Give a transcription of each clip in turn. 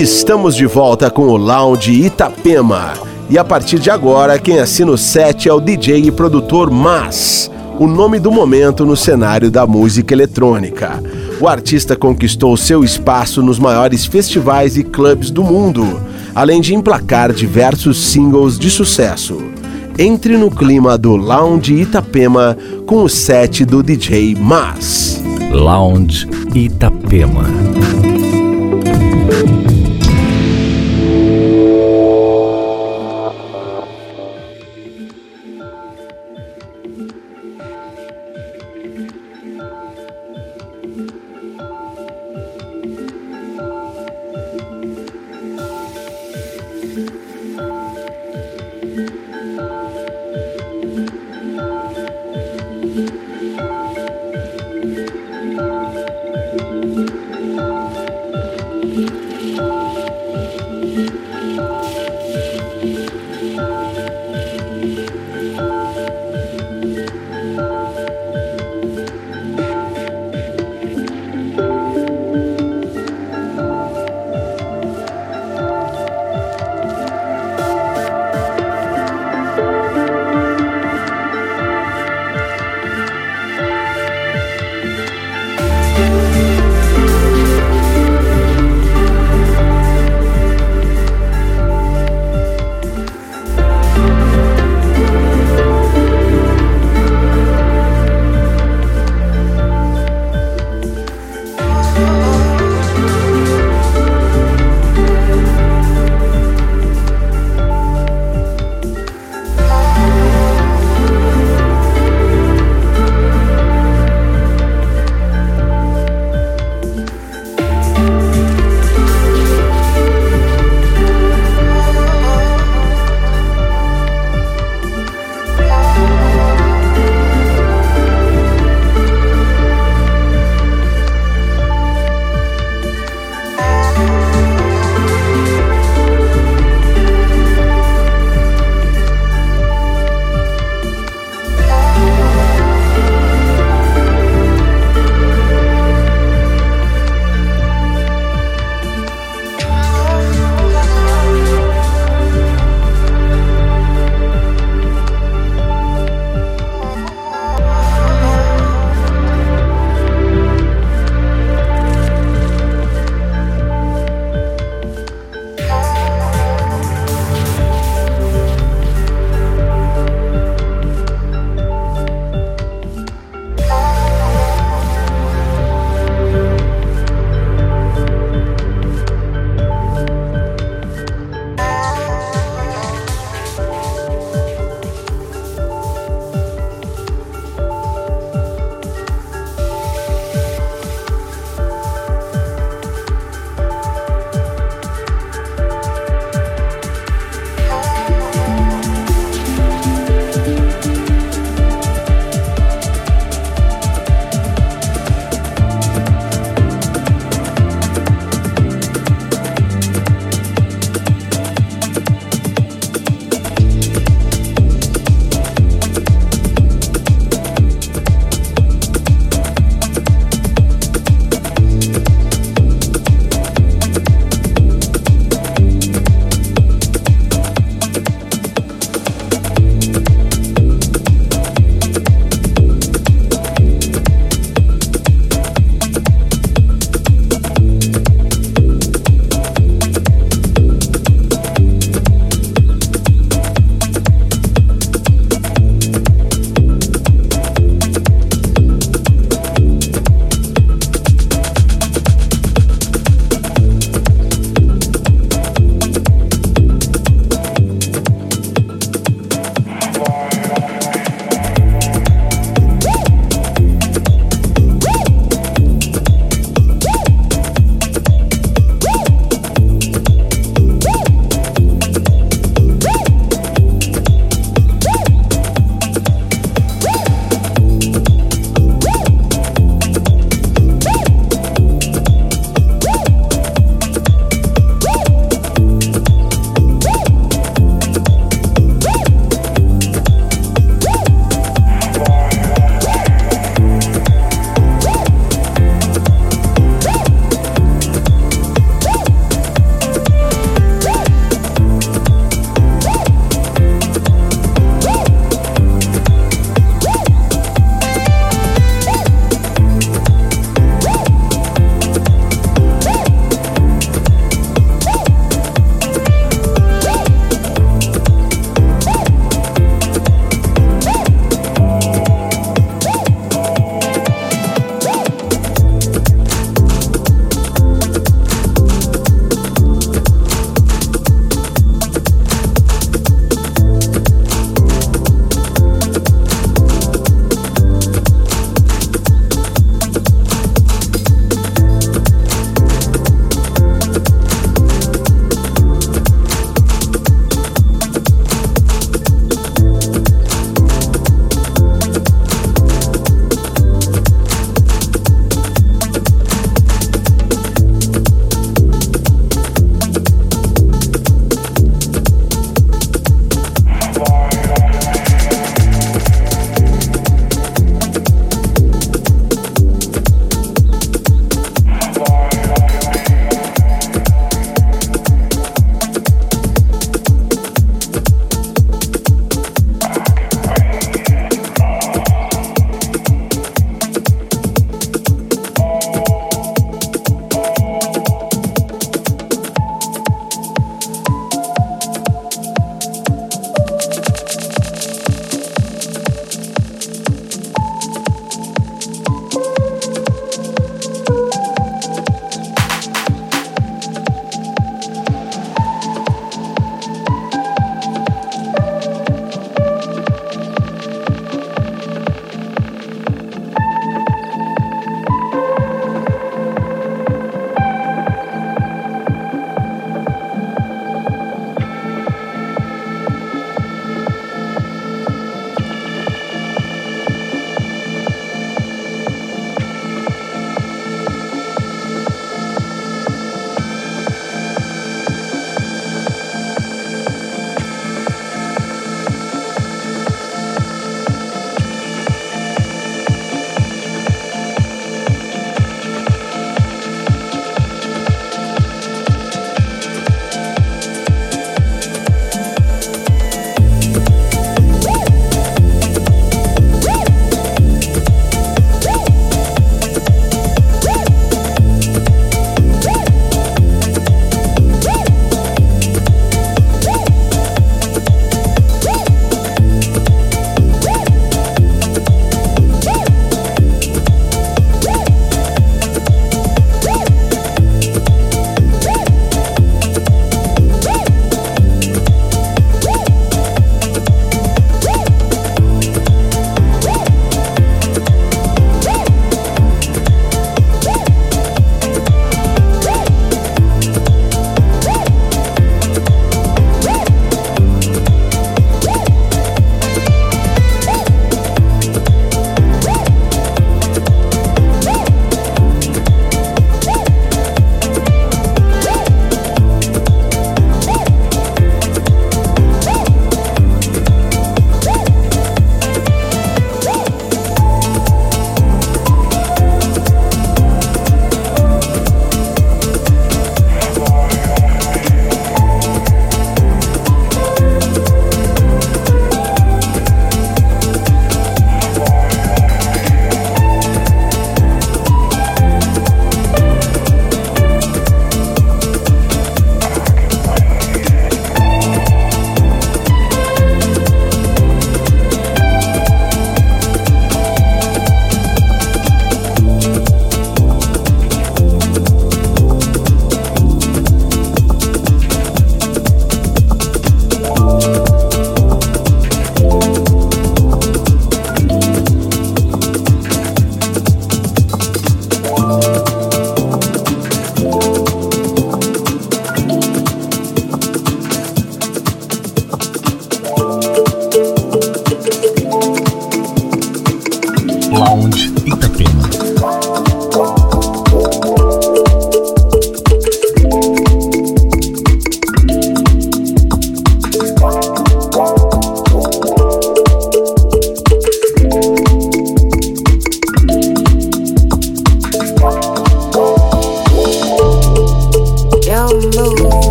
Estamos de volta com o Lounge Itapema. E a partir de agora, quem assina o set é o DJ e produtor Mas, o nome do momento no cenário da música eletrônica. O artista conquistou seu espaço nos maiores festivais e clubes do mundo, além de emplacar diversos singles de sucesso. Entre no clima do Lounge Itapema com o set do DJ Mas. Lounge Itapema.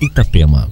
Itapema.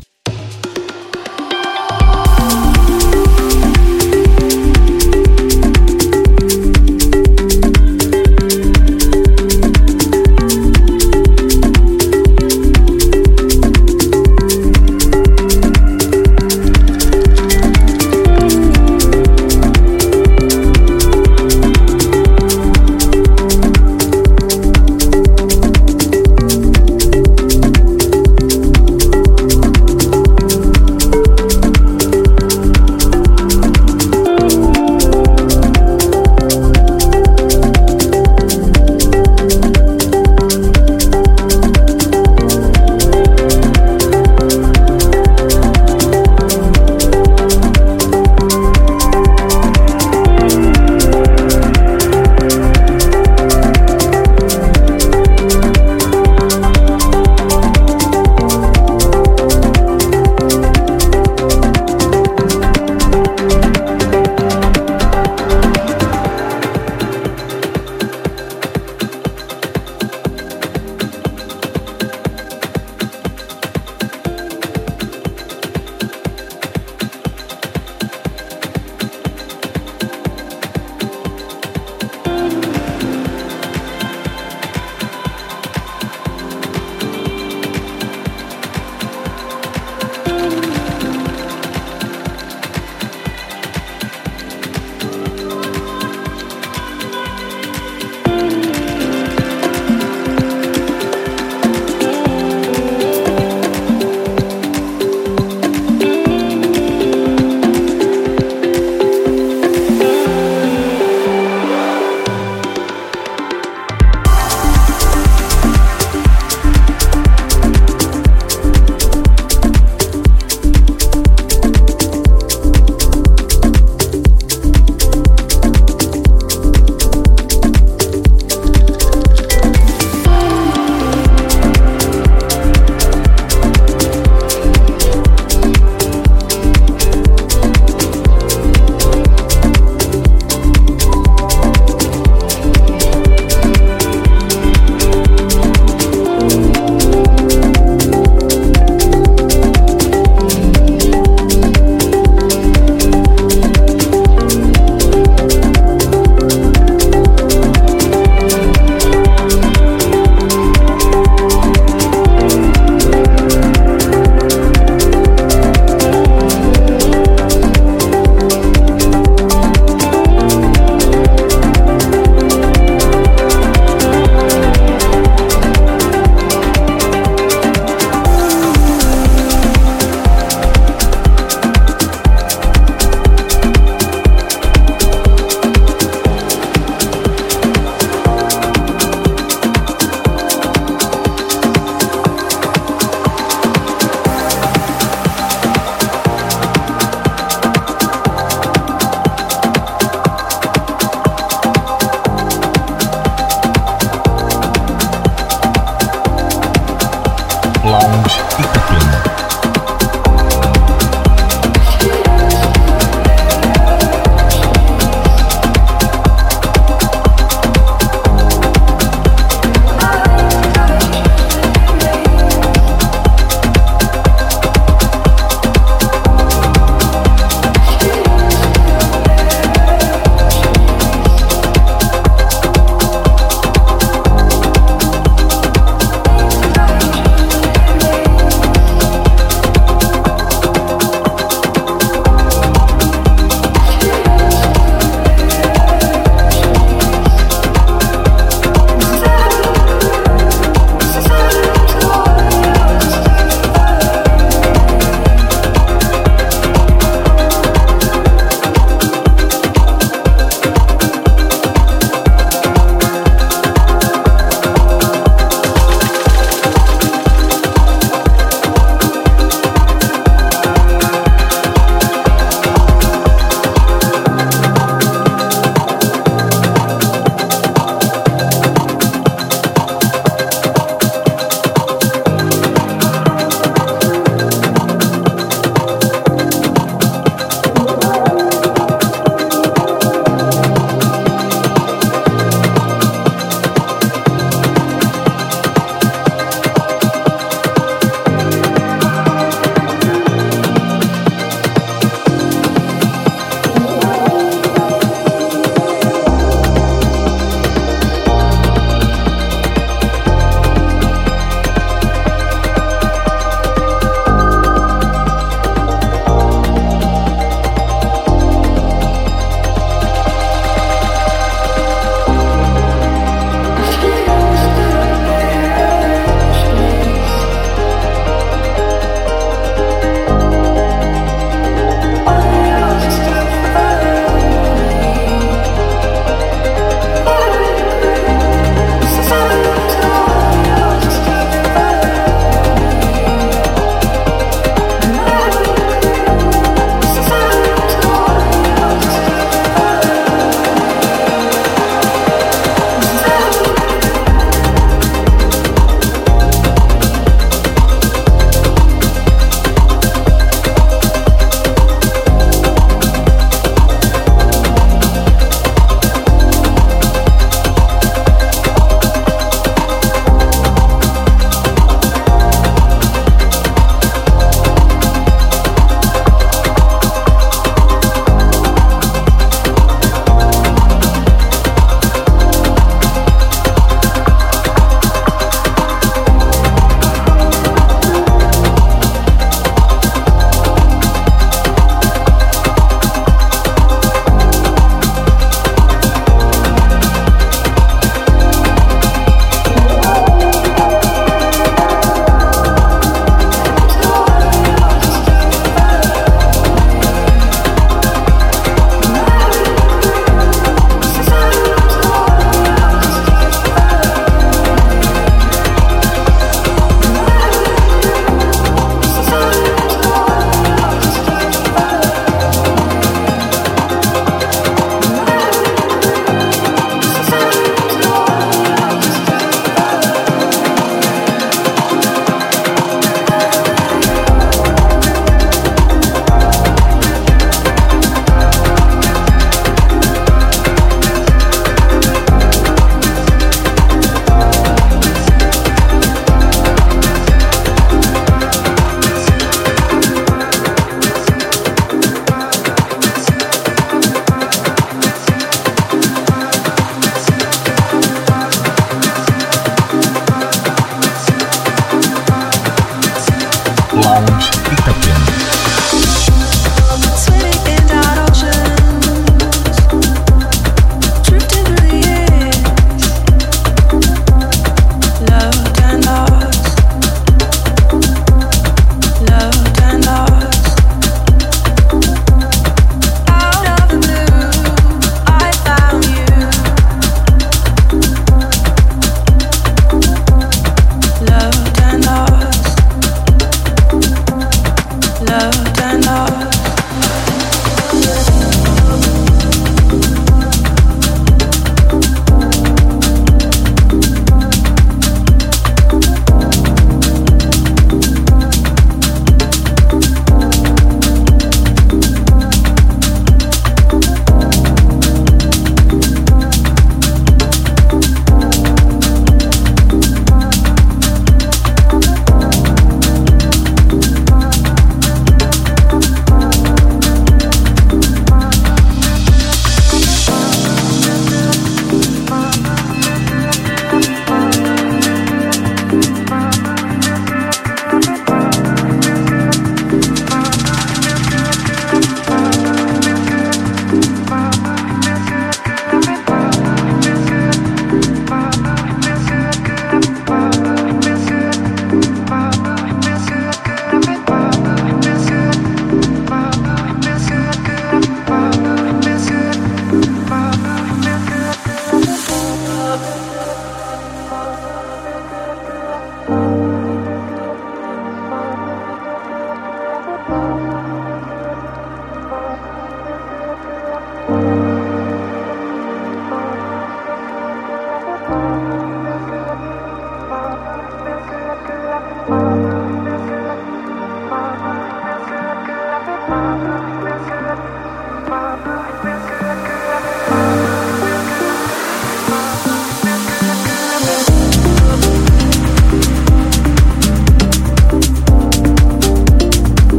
oh.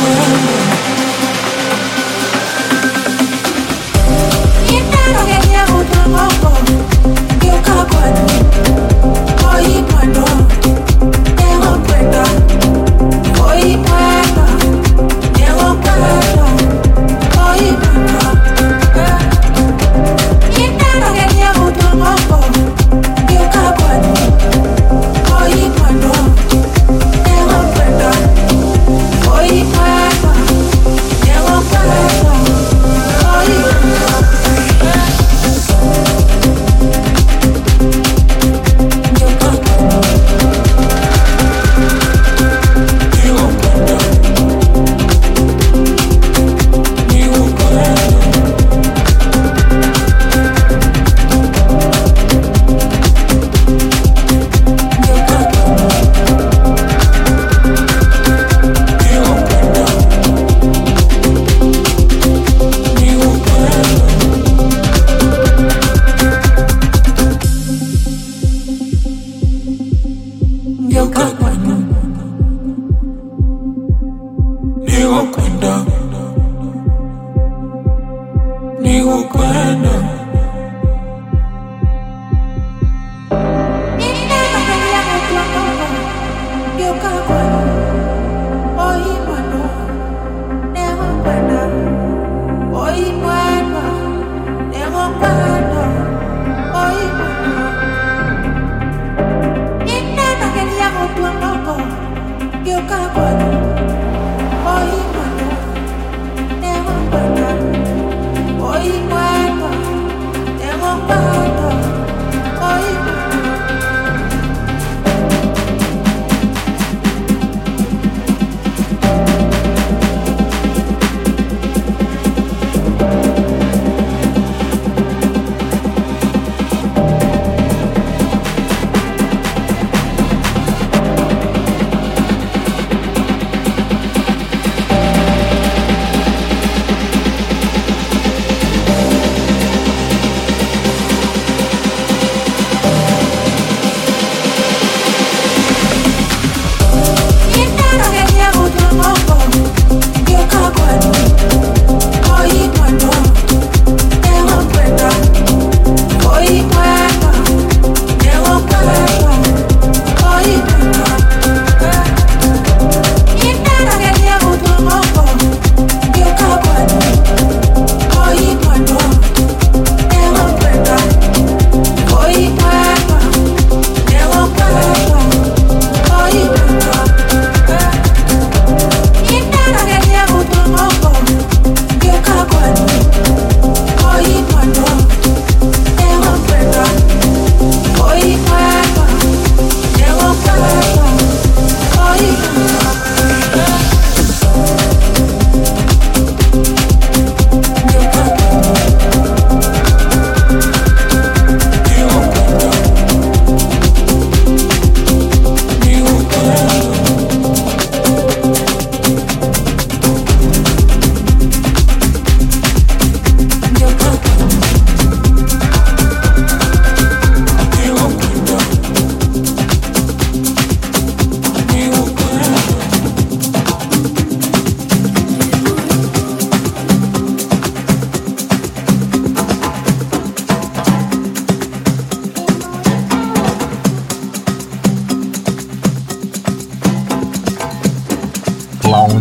away.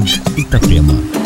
Oxalá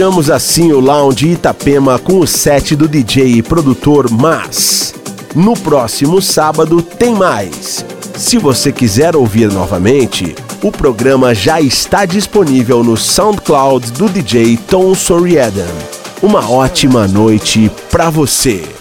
Fechamos assim o Lounge Itapema com o set do DJ e produtor Mas. No próximo sábado tem mais. Se você quiser ouvir novamente, o programa já está disponível no SoundCloud do DJ Tom Soriedan. Uma ótima noite para você.